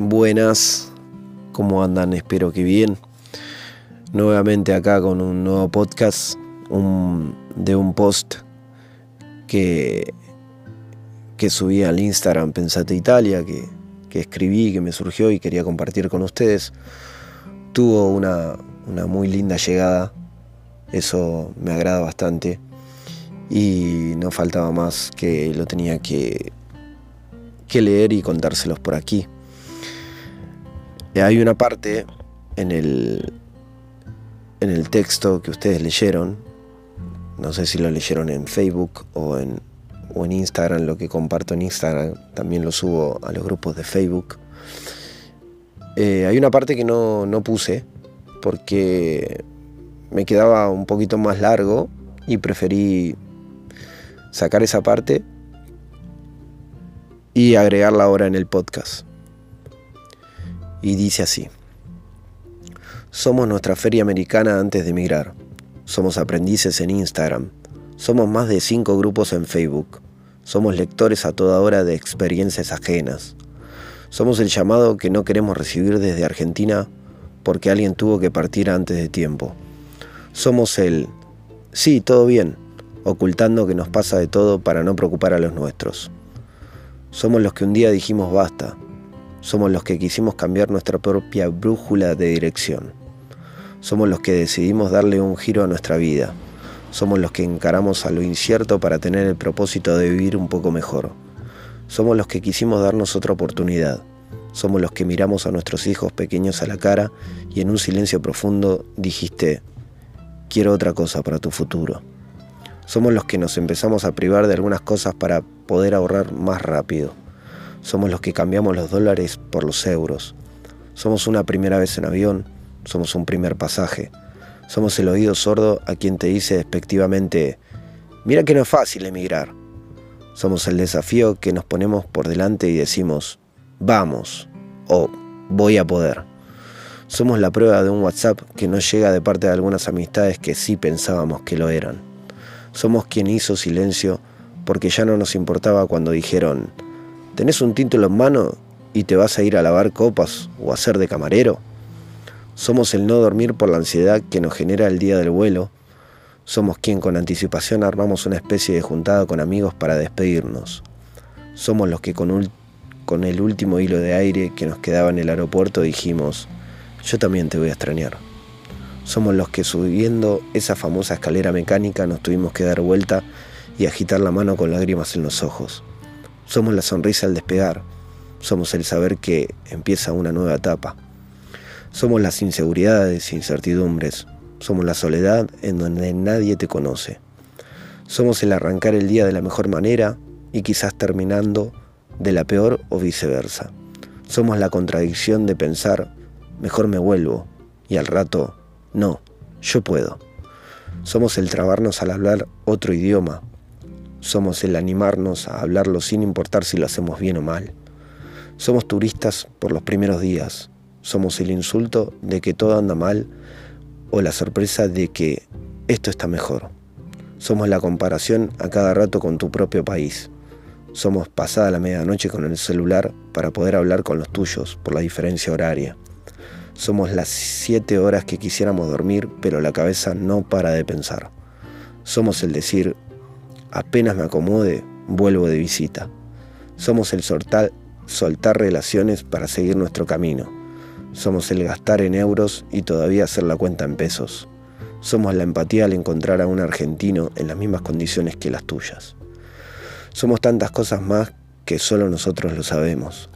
Buenas, ¿cómo andan? Espero que bien. Nuevamente acá con un nuevo podcast de un post que, que subí al Instagram Pensate Italia, que, que escribí, que me surgió y quería compartir con ustedes. Tuvo una, una muy linda llegada, eso me agrada bastante y no faltaba más que lo tenía que, que leer y contárselos por aquí. Hay una parte en el, en el texto que ustedes leyeron, no sé si lo leyeron en Facebook o en, o en Instagram, lo que comparto en Instagram, también lo subo a los grupos de Facebook. Eh, hay una parte que no, no puse porque me quedaba un poquito más largo y preferí sacar esa parte y agregarla ahora en el podcast. Y dice así. Somos nuestra feria americana antes de emigrar. Somos aprendices en Instagram. Somos más de cinco grupos en Facebook. Somos lectores a toda hora de experiencias ajenas. Somos el llamado que no queremos recibir desde Argentina porque alguien tuvo que partir antes de tiempo. Somos el, sí, todo bien, ocultando que nos pasa de todo para no preocupar a los nuestros. Somos los que un día dijimos basta. Somos los que quisimos cambiar nuestra propia brújula de dirección. Somos los que decidimos darle un giro a nuestra vida. Somos los que encaramos a lo incierto para tener el propósito de vivir un poco mejor. Somos los que quisimos darnos otra oportunidad. Somos los que miramos a nuestros hijos pequeños a la cara y en un silencio profundo dijiste, quiero otra cosa para tu futuro. Somos los que nos empezamos a privar de algunas cosas para poder ahorrar más rápido. Somos los que cambiamos los dólares por los euros. Somos una primera vez en avión. Somos un primer pasaje. Somos el oído sordo a quien te dice despectivamente, mira que no es fácil emigrar. Somos el desafío que nos ponemos por delante y decimos, vamos o voy a poder. Somos la prueba de un WhatsApp que no llega de parte de algunas amistades que sí pensábamos que lo eran. Somos quien hizo silencio porque ya no nos importaba cuando dijeron, ¿tenés un título en mano y te vas a ir a lavar copas o a ser de camarero? Somos el no dormir por la ansiedad que nos genera el día del vuelo. Somos quien con anticipación armamos una especie de juntada con amigos para despedirnos. Somos los que con, con el último hilo de aire que nos quedaba en el aeropuerto dijimos, yo también te voy a extrañar. Somos los que subiendo esa famosa escalera mecánica nos tuvimos que dar vuelta y agitar la mano con lágrimas en los ojos. Somos la sonrisa al despegar. Somos el saber que empieza una nueva etapa. Somos las inseguridades e incertidumbres. Somos la soledad en donde nadie te conoce. Somos el arrancar el día de la mejor manera y quizás terminando de la peor o viceversa. Somos la contradicción de pensar, mejor me vuelvo, y al rato no, yo puedo. Somos el trabarnos al hablar otro idioma. Somos el animarnos a hablarlo sin importar si lo hacemos bien o mal. Somos turistas por los primeros días. Somos el insulto de que todo anda mal o la sorpresa de que esto está mejor. Somos la comparación a cada rato con tu propio país. Somos pasada la medianoche con el celular para poder hablar con los tuyos por la diferencia horaria. Somos las siete horas que quisiéramos dormir, pero la cabeza no para de pensar. Somos el decir, apenas me acomode, vuelvo de visita. Somos el soltar, soltar relaciones para seguir nuestro camino. Somos el gastar en euros y todavía hacer la cuenta en pesos. Somos la empatía al encontrar a un argentino en las mismas condiciones que las tuyas. Somos tantas cosas más que solo nosotros lo sabemos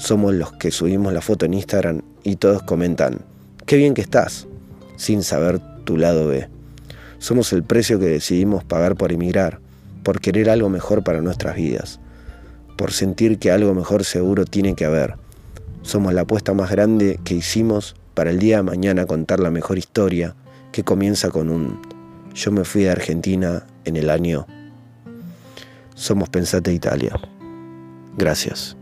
somos los que subimos la foto en Instagram y todos comentan, qué bien que estás, sin saber tu lado B. Somos el precio que decidimos pagar por emigrar, por querer algo mejor para nuestras vidas, por sentir que algo mejor seguro tiene que haber. Somos la apuesta más grande que hicimos para el día de mañana contar la mejor historia que comienza con un yo me fui de Argentina en el año. Somos Pensate Italia. Gracias.